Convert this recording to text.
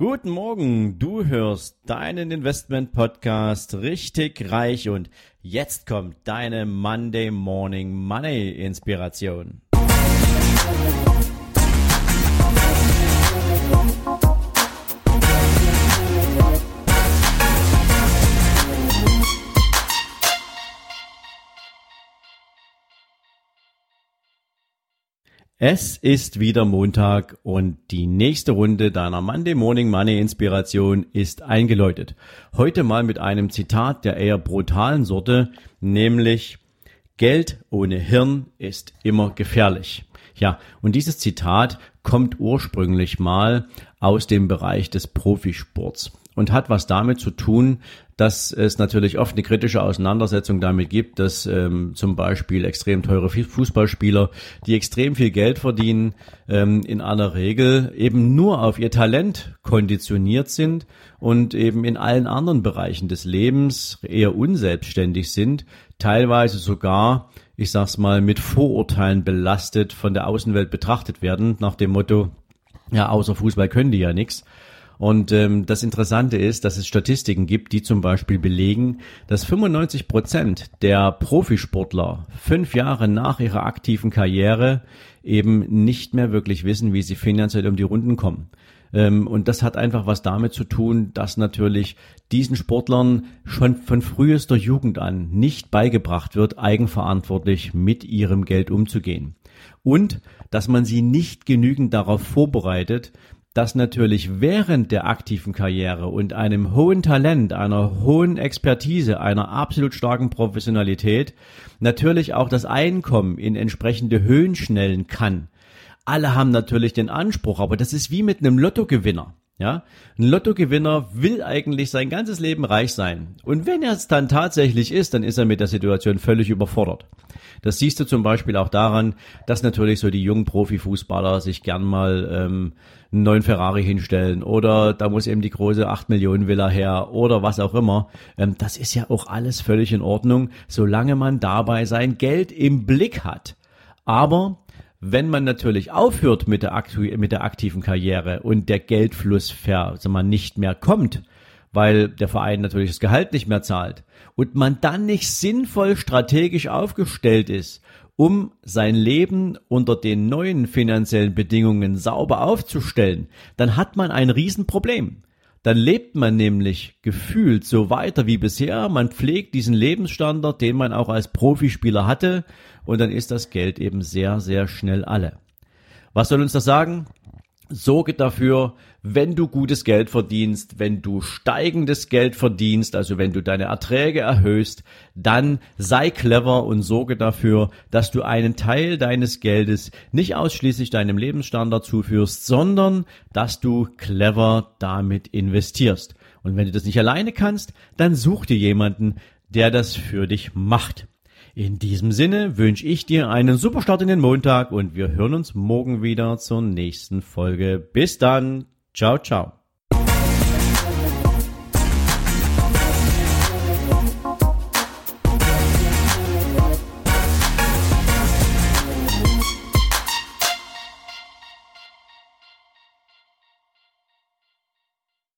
Guten Morgen, du hörst deinen Investment Podcast richtig reich und jetzt kommt deine Monday Morning Money Inspiration. Es ist wieder Montag und die nächste Runde deiner Monday Morning Money Inspiration ist eingeläutet. Heute mal mit einem Zitat der eher brutalen Sorte, nämlich Geld ohne Hirn ist immer gefährlich. Ja, und dieses Zitat kommt ursprünglich mal aus dem Bereich des Profisports und hat was damit zu tun, dass es natürlich oft eine kritische Auseinandersetzung damit gibt, dass ähm, zum Beispiel extrem teure Fußballspieler, die extrem viel Geld verdienen, ähm, in aller Regel eben nur auf ihr Talent konditioniert sind und eben in allen anderen Bereichen des Lebens eher unselbstständig sind, teilweise sogar, ich sag's mal, mit Vorurteilen belastet von der Außenwelt betrachtet werden, nach dem Motto, ja, außer Fußball können die ja nichts. Und ähm, das Interessante ist, dass es Statistiken gibt, die zum Beispiel belegen, dass 95 Prozent der Profisportler fünf Jahre nach ihrer aktiven Karriere eben nicht mehr wirklich wissen, wie sie finanziell um die Runden kommen. Ähm, und das hat einfach was damit zu tun, dass natürlich diesen Sportlern schon von frühester Jugend an nicht beigebracht wird, eigenverantwortlich mit ihrem Geld umzugehen. Und dass man sie nicht genügend darauf vorbereitet, dass natürlich während der aktiven Karriere und einem hohen Talent, einer hohen Expertise, einer absolut starken Professionalität natürlich auch das Einkommen in entsprechende Höhen schnellen kann. Alle haben natürlich den Anspruch, aber das ist wie mit einem Lottogewinner. Ja, ein Lottogewinner will eigentlich sein ganzes Leben reich sein. Und wenn er es dann tatsächlich ist, dann ist er mit der Situation völlig überfordert. Das siehst du zum Beispiel auch daran, dass natürlich so die jungen Profifußballer sich gern mal ähm, einen neuen Ferrari hinstellen oder da muss eben die große 8 Millionen Villa her oder was auch immer. Ähm, das ist ja auch alles völlig in Ordnung, solange man dabei sein Geld im Blick hat. Aber wenn man natürlich aufhört mit der, mit der aktiven Karriere und der Geldfluss ver, man nicht mehr kommt, weil der Verein natürlich das Gehalt nicht mehr zahlt und man dann nicht sinnvoll strategisch aufgestellt ist, um sein Leben unter den neuen finanziellen Bedingungen sauber aufzustellen, dann hat man ein Riesenproblem dann lebt man nämlich gefühlt so weiter wie bisher. Man pflegt diesen Lebensstandard, den man auch als Profispieler hatte, und dann ist das Geld eben sehr, sehr schnell alle. Was soll uns das sagen? Sorge dafür, wenn du gutes Geld verdienst, wenn du steigendes Geld verdienst, also wenn du deine Erträge erhöhst, dann sei clever und sorge dafür, dass du einen Teil deines Geldes nicht ausschließlich deinem Lebensstandard zuführst, sondern dass du clever damit investierst. Und wenn du das nicht alleine kannst, dann such dir jemanden, der das für dich macht. In diesem Sinne wünsche ich dir einen super Start in den Montag und wir hören uns morgen wieder zur nächsten Folge. Bis dann. Ciao, ciao.